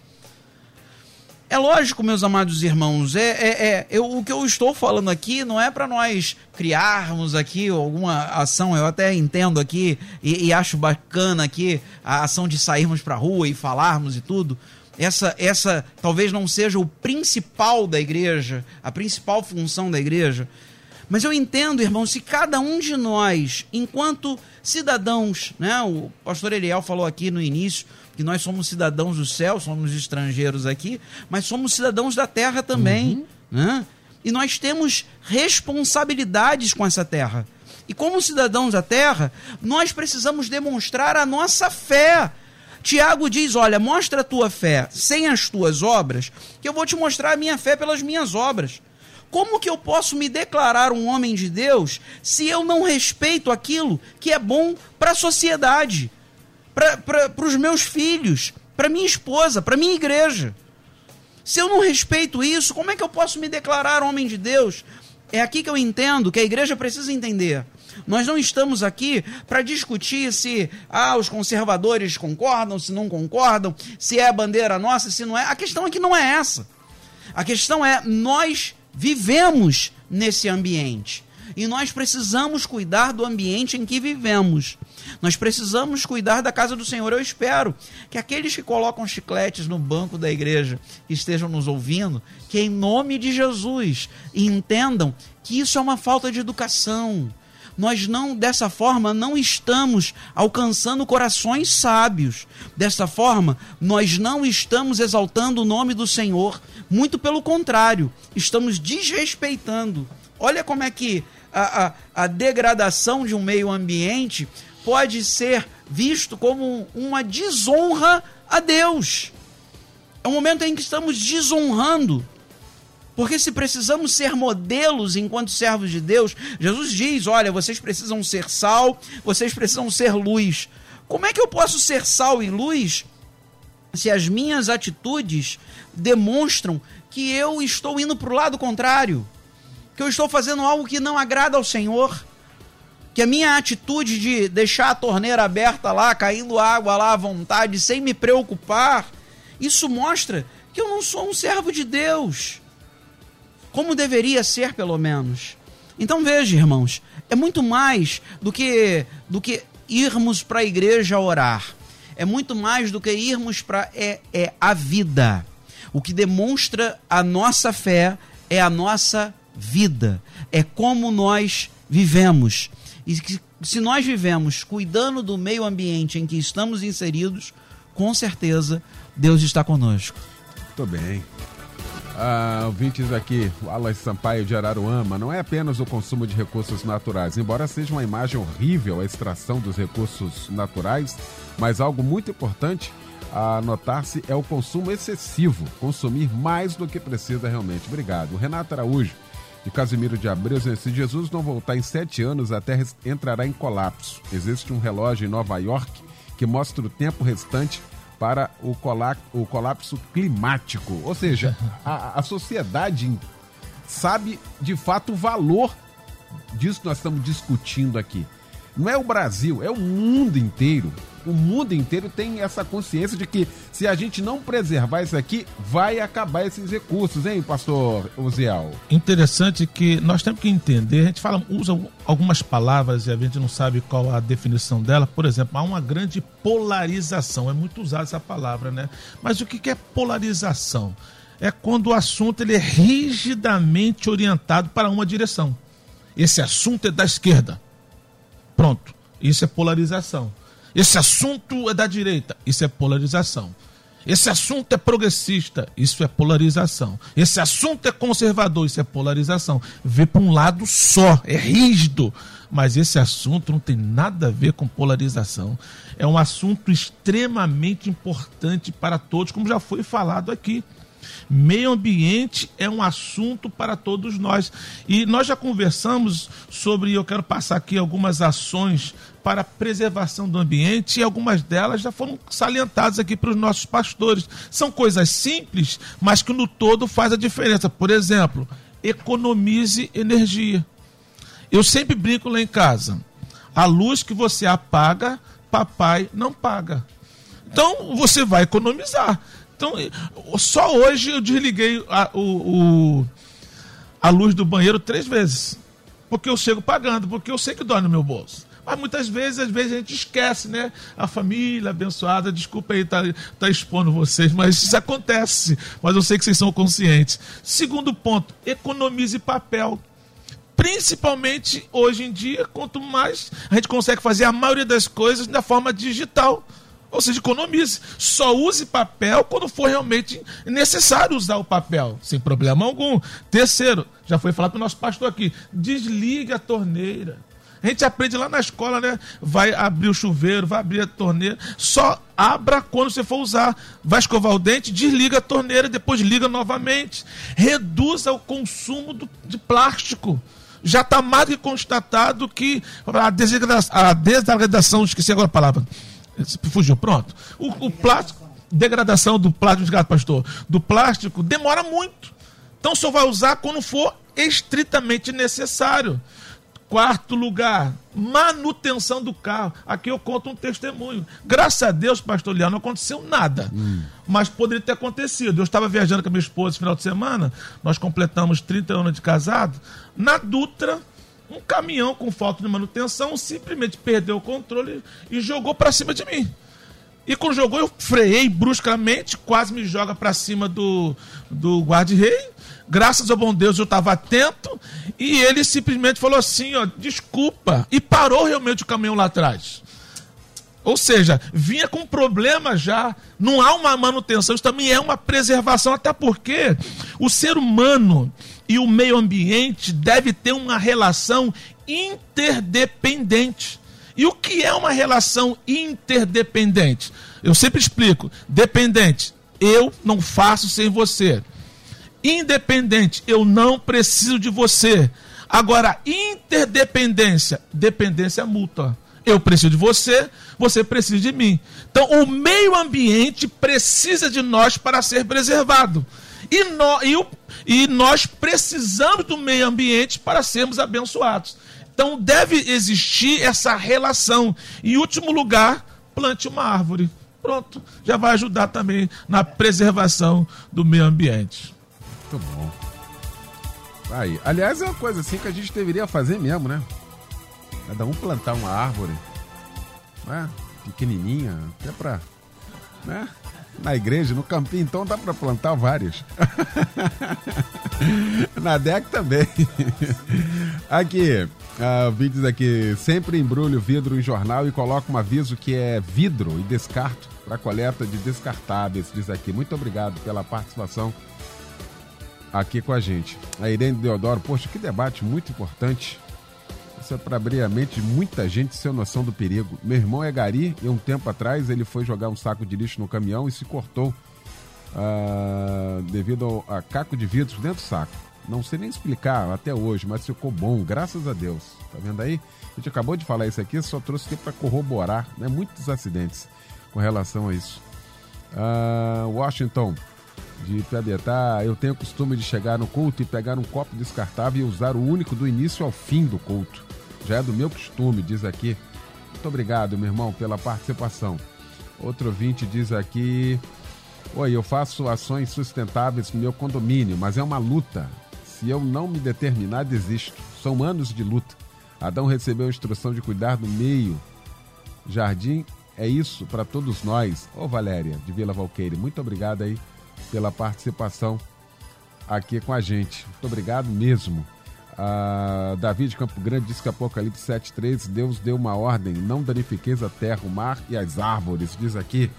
É lógico, meus amados irmãos, é, é, é eu, o que eu estou falando aqui não é para nós criarmos aqui alguma ação, eu até entendo aqui e, e acho bacana aqui a ação de sairmos para a rua e falarmos e tudo. Essa, essa talvez não seja o principal da igreja, a principal função da igreja. Mas eu entendo, irmão, se cada um de nós, enquanto cidadãos, né, o pastor Eliel falou aqui no início, que nós somos cidadãos do céu, somos estrangeiros aqui, mas somos cidadãos da terra também. Uhum. Né? E nós temos responsabilidades com essa terra. E como cidadãos da terra, nós precisamos demonstrar a nossa fé. Tiago diz: Olha, mostra a tua fé sem as tuas obras, que eu vou te mostrar a minha fé pelas minhas obras. Como que eu posso me declarar um homem de Deus se eu não respeito aquilo que é bom para a sociedade? Para os meus filhos, para minha esposa, para minha igreja. Se eu não respeito isso, como é que eu posso me declarar homem de Deus? É aqui que eu entendo que a igreja precisa entender. Nós não estamos aqui para discutir se ah, os conservadores concordam, se não concordam, se é a bandeira nossa, se não é. A questão aqui não é essa. A questão é nós vivemos nesse ambiente e nós precisamos cuidar do ambiente em que vivemos. Nós precisamos cuidar da casa do Senhor. Eu espero que aqueles que colocam chicletes no banco da igreja estejam nos ouvindo, que em nome de Jesus entendam que isso é uma falta de educação. nós não, dessa forma, não estamos alcançando corações sábios. Dessa forma, nós não estamos exaltando o nome do Senhor. Muito pelo contrário, estamos desrespeitando. Olha como é que a, a, a degradação de um meio ambiente pode ser visto como uma desonra a Deus. É um momento em que estamos desonrando porque se precisamos ser modelos enquanto servos de Deus, Jesus diz: olha, vocês precisam ser sal, vocês precisam ser luz. Como é que eu posso ser sal e luz se as minhas atitudes demonstram que eu estou indo para o lado contrário? Que eu estou fazendo algo que não agrada ao Senhor? Que a minha atitude de deixar a torneira aberta lá, caindo água lá à vontade, sem me preocupar, isso mostra que eu não sou um servo de Deus como deveria ser, pelo menos. Então veja, irmãos, é muito mais do que do que irmos para a igreja orar. É muito mais do que irmos para é, é a vida. O que demonstra a nossa fé é a nossa vida. É como nós vivemos. E que, se nós vivemos cuidando do meio ambiente em que estamos inseridos, com certeza Deus está conosco. Muito bem. Ah, ouvintes aqui, Alan Sampaio de Araruama, não é apenas o consumo de recursos naturais, embora seja uma imagem horrível a extração dos recursos naturais, mas algo muito importante a notar-se é o consumo excessivo, consumir mais do que precisa realmente. Obrigado. Renato Araújo, de Casimiro de Abreu, se Jesus não voltar em sete anos, a Terra entrará em colapso. Existe um relógio em Nova York que mostra o tempo restante para o, o colapso climático. Ou seja, (laughs) a, a sociedade sabe de fato o valor disso que nós estamos discutindo aqui. Não é o Brasil, é o mundo inteiro o mundo inteiro tem essa consciência de que se a gente não preservar isso aqui, vai acabar esses recursos, hein, pastor Uziel? Interessante que nós temos que entender, a gente fala, usa algumas palavras e a gente não sabe qual a definição dela. Por exemplo, há uma grande polarização, é muito usada essa palavra, né? Mas o que é polarização? É quando o assunto ele é rigidamente orientado para uma direção. Esse assunto é da esquerda. Pronto. Isso é polarização. Esse assunto é da direita, isso é polarização. Esse assunto é progressista, isso é polarização. Esse assunto é conservador, isso é polarização. Vê para um lado só, é rígido. Mas esse assunto não tem nada a ver com polarização. É um assunto extremamente importante para todos, como já foi falado aqui. Meio ambiente é um assunto para todos nós. E nós já conversamos sobre, eu quero passar aqui algumas ações para a preservação do ambiente e algumas delas já foram salientadas aqui para os nossos pastores. São coisas simples, mas que no todo faz a diferença. Por exemplo, economize energia. Eu sempre brinco lá em casa. A luz que você apaga, papai não paga. Então você vai economizar. Então, só hoje eu desliguei a, o, o, a luz do banheiro três vezes. Porque eu chego pagando, porque eu sei que dói no meu bolso. Mas muitas vezes, às vezes a gente esquece, né? A família abençoada, desculpa aí tá, tá expondo vocês, mas isso acontece. Mas eu sei que vocês são conscientes. Segundo ponto, economize papel. Principalmente hoje em dia, quanto mais a gente consegue fazer a maioria das coisas da forma digital. Ou seja, economize. Só use papel quando for realmente necessário usar o papel, sem problema algum. Terceiro, já foi falado para o nosso pastor aqui, desliga a torneira. A gente aprende lá na escola, né? Vai abrir o chuveiro, vai abrir a torneira. Só abra quando você for usar. Vai escovar o dente, desliga a torneira, depois liga novamente. Reduza o consumo do, de plástico. Já está mais que constatado que a degradação, esqueci agora a palavra. Fugiu, pronto. O, o plástico, degradação do plástico, pastor, do plástico demora muito. Então só vai usar quando for estritamente necessário. Quarto lugar, manutenção do carro. Aqui eu conto um testemunho. Graças a Deus, pastor Leão, não aconteceu nada. Hum. Mas poderia ter acontecido. Eu estava viajando com a minha esposa esse final de semana, nós completamos 30 anos de casado. Na Dutra, um caminhão com falta de manutenção simplesmente perdeu o controle e jogou para cima de mim. E quando jogou, eu freiei bruscamente, quase me joga para cima do, do guarda-rei Graças ao bom Deus eu estava atento e ele simplesmente falou assim, ó, desculpa, e parou realmente o caminhão lá atrás. Ou seja, vinha com problema já. Não há uma manutenção, isso também é uma preservação, até porque o ser humano e o meio ambiente deve ter uma relação interdependente. E o que é uma relação interdependente? Eu sempre explico: dependente, eu não faço sem você. Independente, eu não preciso de você. Agora, interdependência, dependência mútua. Eu preciso de você, você precisa de mim. Então, o meio ambiente precisa de nós para ser preservado. E, no, e, o, e nós precisamos do meio ambiente para sermos abençoados. Então, deve existir essa relação. Em último lugar, plante uma árvore. Pronto, já vai ajudar também na preservação do meio ambiente. Muito bom. Aí, aliás, é uma coisa assim que a gente deveria fazer mesmo, né? Cada um plantar uma árvore, né? Pequenininha, até pra, né? Na igreja, no campinho, então dá para plantar várias. (laughs) Na DEC também. Aqui, uh, vídeos aqui. Sempre embrulho vidro em jornal e coloco um aviso que é vidro e descarto para coleta de descartáveis. Diz aqui. Muito obrigado pela participação aqui com a gente. A Irene Deodoro, poxa, que debate muito importante. Isso é para abrir a mente de muita gente sem noção do perigo. Meu irmão é gari e um tempo atrás ele foi jogar um saco de lixo no caminhão e se cortou uh, devido a caco de vidros dentro do saco. Não sei nem explicar até hoje, mas ficou bom, graças a Deus. Tá vendo aí? A gente acabou de falar isso aqui, só trouxe aqui para corroborar, né? Muitos acidentes com relação a isso. Uh, Washington, de Piabetá, eu tenho o costume de chegar no culto e pegar um copo descartável e usar o único do início ao fim do culto. Já é do meu costume, diz aqui. Muito obrigado, meu irmão, pela participação. Outro ouvinte diz aqui: Oi, eu faço ações sustentáveis no meu condomínio, mas é uma luta. Se eu não me determinar, desisto. São anos de luta. Adão recebeu a instrução de cuidar do meio. Jardim é isso para todos nós. Ô Valéria, de Vila Valqueire, muito obrigado aí pela participação aqui com a gente. Muito obrigado mesmo. Uh, Davi de Campo Grande disse que Apocalipse 7,3 Deus deu uma ordem: não danifiqueis a terra, o mar e as árvores. Diz aqui.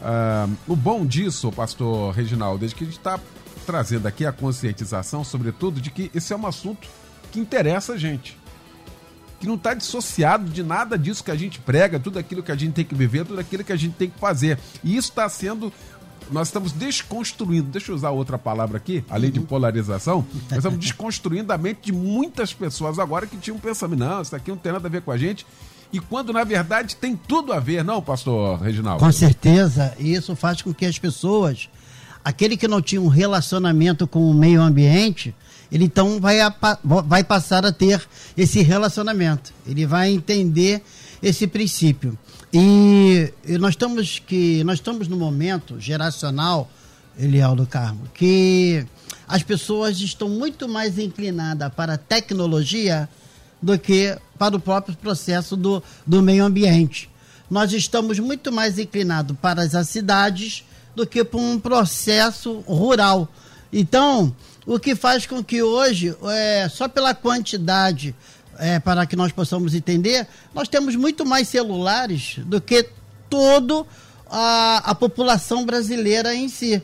Uh, o bom disso, pastor Reginaldo, é que a gente está trazendo aqui a conscientização, sobretudo, de que esse é um assunto que interessa a gente. Que não está dissociado de nada disso que a gente prega, tudo aquilo que a gente tem que viver, tudo aquilo que a gente tem que fazer. E isso está sendo nós estamos desconstruindo, deixa eu usar outra palavra aqui, além de polarização, nós estamos desconstruindo a mente de muitas pessoas agora que tinham pensamento, não, isso aqui não tem nada a ver com a gente. E quando na verdade tem tudo a ver, não, pastor Reginaldo? Com certeza, e isso faz com que as pessoas, aquele que não tinha um relacionamento com o meio ambiente, ele então vai, vai passar a ter esse relacionamento. Ele vai entender esse princípio. E, e nós estamos que nós estamos no momento geracional, Eliel Carmo, que as pessoas estão muito mais inclinadas para a tecnologia do que para o próprio processo do, do meio ambiente. Nós estamos muito mais inclinados para as cidades do que para um processo rural. Então, o que faz com que hoje, é, só pela quantidade é, para que nós possamos entender, nós temos muito mais celulares do que toda a, população brasileira em si.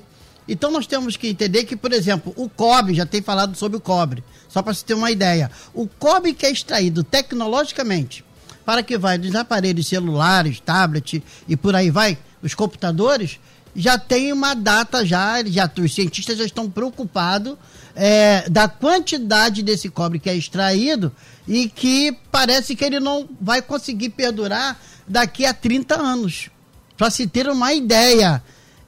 Então nós temos que entender que, por exemplo, o cobre, já tem falado sobre o cobre, só para você ter uma ideia. O cobre que é extraído tecnologicamente para que vai dos aparelhos celulares, tablet e por aí vai, os computadores, já tem uma data já, já os cientistas já estão preocupados é, da quantidade desse cobre que é extraído e que parece que ele não vai conseguir perdurar daqui a 30 anos. Para se ter uma ideia.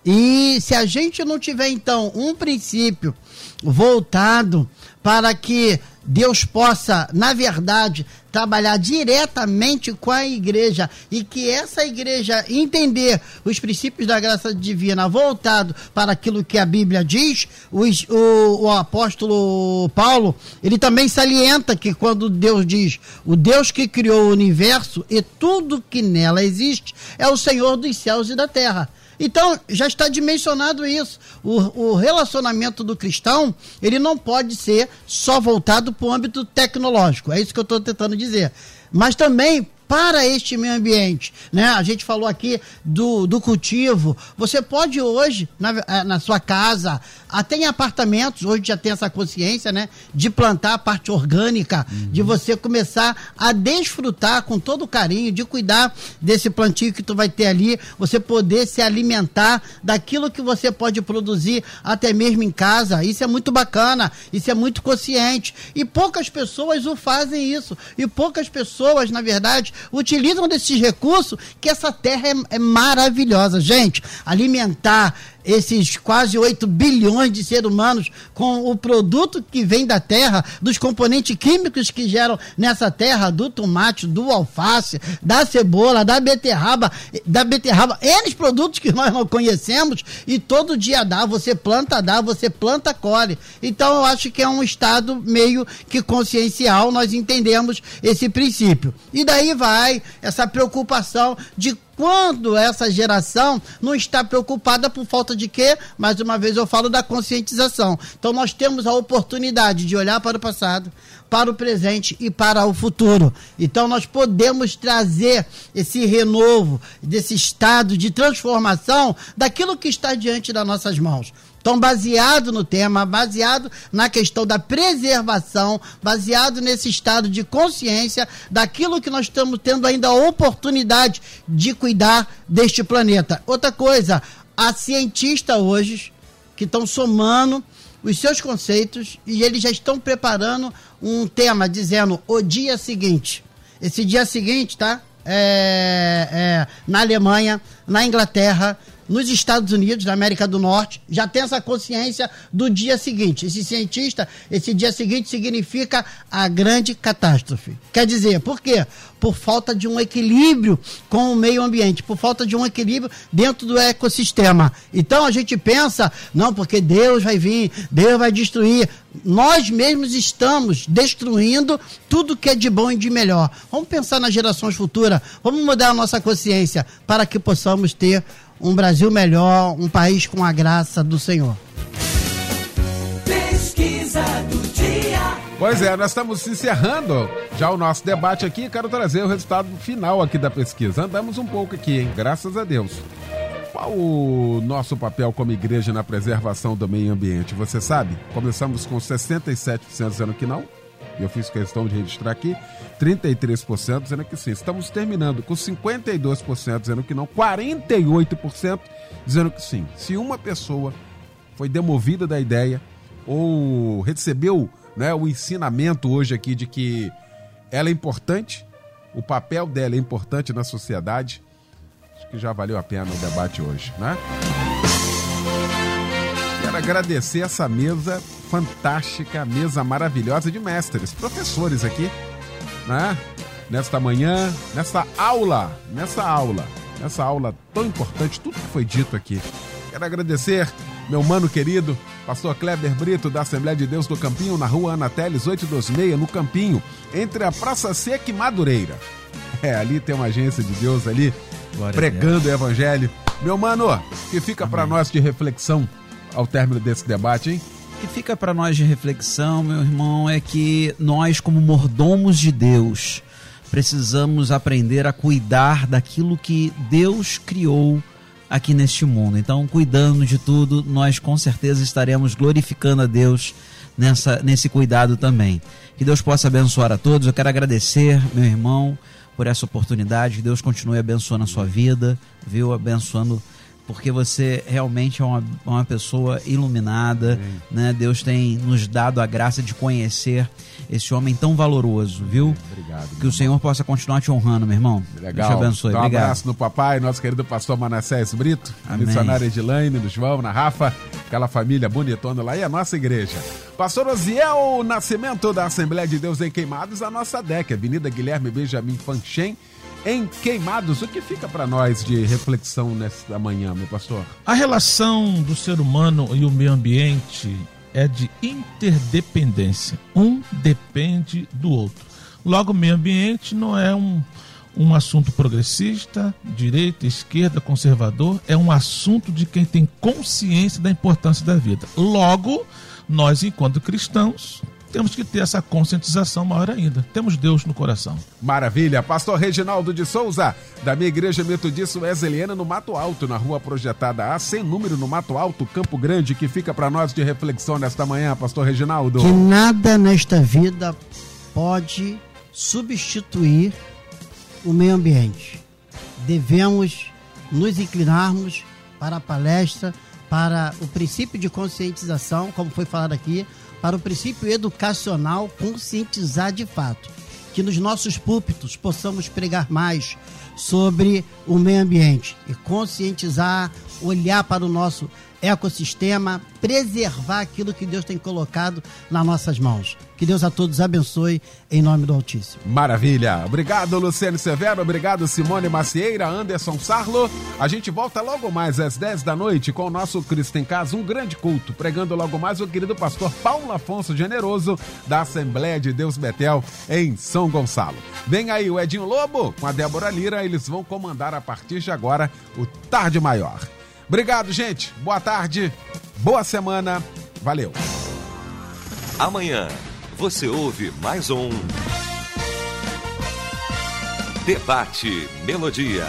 E se a gente não tiver, então, um princípio voltado para que Deus possa, na verdade, trabalhar diretamente com a igreja e que essa igreja entender os princípios da graça divina voltado para aquilo que a Bíblia diz, o, o, o apóstolo Paulo, ele também salienta que quando Deus diz o Deus que criou o universo e tudo que nela existe é o Senhor dos céus e da terra. Então, já está dimensionado isso. O, o relacionamento do cristão, ele não pode ser só voltado para o âmbito tecnológico. É isso que eu estou tentando dizer. Mas também para este meio ambiente. Né? A gente falou aqui do, do cultivo. Você pode hoje, na, eh, na sua casa, até em apartamentos, hoje já tem essa consciência, né? De plantar a parte orgânica, uhum. de você começar a desfrutar com todo carinho, de cuidar desse plantio que tu vai ter ali, você poder se alimentar daquilo que você pode produzir até mesmo em casa. Isso é muito bacana, isso é muito consciente. E poucas pessoas o fazem isso. E poucas pessoas, na verdade, utilizam desses recursos que essa terra é, é maravilhosa. Gente, alimentar esses quase 8 bilhões de seres humanos com o produto que vem da terra, dos componentes químicos que geram nessa terra, do tomate, do alface, da cebola, da beterraba, da beterraba, eles produtos que nós não conhecemos e todo dia dá, você planta, dá, você planta, colhe. Então eu acho que é um estado meio que consciencial, nós entendemos esse princípio. E daí vai essa preocupação de quando essa geração não está preocupada por falta de quê? Mais uma vez eu falo da conscientização. Então nós temos a oportunidade de olhar para o passado, para o presente e para o futuro. Então nós podemos trazer esse renovo, desse estado de transformação daquilo que está diante das nossas mãos. Então, baseado no tema, baseado na questão da preservação, baseado nesse estado de consciência daquilo que nós estamos tendo ainda a oportunidade de cuidar deste planeta. Outra coisa, há cientistas hoje que estão somando os seus conceitos e eles já estão preparando um tema dizendo o dia seguinte. Esse dia seguinte, tá? É, é, na Alemanha, na Inglaterra, nos Estados Unidos, na América do Norte, já tem essa consciência do dia seguinte. Esse cientista, esse dia seguinte significa a grande catástrofe. Quer dizer, por quê? Por falta de um equilíbrio com o meio ambiente, por falta de um equilíbrio dentro do ecossistema. Então a gente pensa, não, porque Deus vai vir, Deus vai destruir. Nós mesmos estamos destruindo tudo que é de bom e de melhor. Vamos pensar nas gerações futuras, vamos mudar a nossa consciência para que possamos ter um Brasil melhor, um país com a graça do Senhor. Pesquisa do dia. Pois é, nós estamos encerrando já o nosso debate aqui. Quero trazer o resultado final aqui da pesquisa. Andamos um pouco aqui, hein? Graças a Deus. Qual o nosso papel como igreja na preservação do meio ambiente? Você sabe? Começamos com 67% dizendo que não. Eu fiz questão de registrar aqui. 33% dizendo que sim. Estamos terminando com 52% dizendo que não, 48% dizendo que sim. Se uma pessoa foi demovida da ideia ou recebeu né, o ensinamento hoje aqui de que ela é importante, o papel dela é importante na sociedade, acho que já valeu a pena o debate hoje, né? Quero agradecer essa mesa fantástica, mesa maravilhosa de mestres, professores aqui né? Nesta manhã, nessa aula, nessa aula, nessa aula tão importante, tudo que foi dito aqui. Quero agradecer meu mano querido, pastor Kleber Brito, da Assembleia de Deus do Campinho, na rua Ana Teles, 826, no Campinho, entre a Praça Seca e Madureira. É, ali tem uma agência de Deus ali, Glória pregando o evangelho. Meu mano, que fica para nós de reflexão ao término desse debate, hein? Que fica para nós de reflexão, meu irmão, é que nós, como mordomos de Deus, precisamos aprender a cuidar daquilo que Deus criou aqui neste mundo. Então, cuidando de tudo, nós com certeza estaremos glorificando a Deus nessa, nesse cuidado também. Que Deus possa abençoar a todos. Eu quero agradecer, meu irmão, por essa oportunidade. Que Deus continue abençoando a sua vida, viu? Abençoando porque você realmente é uma, uma pessoa iluminada, né? Deus tem nos dado a graça de conhecer esse homem tão valoroso, viu? Obrigado. Que o Senhor irmão. possa continuar te honrando, meu irmão. Legal. Deus te abençoe. Dá um Obrigado. abraço no papai, nosso querido pastor Manassés Brito, Amém. missionário Edilaine, no João, na Rafa, aquela família bonitona lá e a nossa igreja. Pastor Osiel Nascimento da Assembleia de Deus em Queimados, a nossa DEC, Avenida Guilherme Benjamin Fanchen, em Queimados. O que fica para nós de reflexão nesta manhã, meu pastor? A relação do ser humano e o meio ambiente é de interdependência. Um depende do outro. Logo, o meio ambiente não é um, um assunto progressista, direita, esquerda, conservador, é um assunto de quem tem consciência da importância da vida. Logo, nós, enquanto cristãos, temos que ter essa conscientização maior ainda. Temos Deus no coração. Maravilha. Pastor Reginaldo de Souza, da minha igreja Metodista Wesleyana no Mato Alto, na rua projetada A, sem número no Mato Alto, Campo Grande, que fica para nós de reflexão nesta manhã, Pastor Reginaldo. Que nada nesta vida pode substituir o meio ambiente. Devemos nos inclinarmos para a palestra, para o princípio de conscientização, como foi falado aqui, para o princípio educacional, conscientizar de fato. Que nos nossos púlpitos possamos pregar mais sobre o meio ambiente e conscientizar, olhar para o nosso ecossistema, preservar aquilo que Deus tem colocado nas nossas mãos. Que Deus a todos abençoe em nome do Altíssimo. Maravilha. Obrigado, Luciano Severo. Obrigado, Simone Macieira, Anderson Sarlo. A gente volta logo mais às 10 da noite com o nosso Cristo em Casa, um grande culto, pregando logo mais o querido pastor Paulo Afonso Generoso, da Assembleia de Deus Betel, em São Gonçalo. Vem aí o Edinho Lobo com a Débora Lira, eles vão comandar a partir de agora o Tarde Maior. Obrigado, gente. Boa tarde, boa semana. Valeu. Amanhã você ouve mais um Debate Melodia.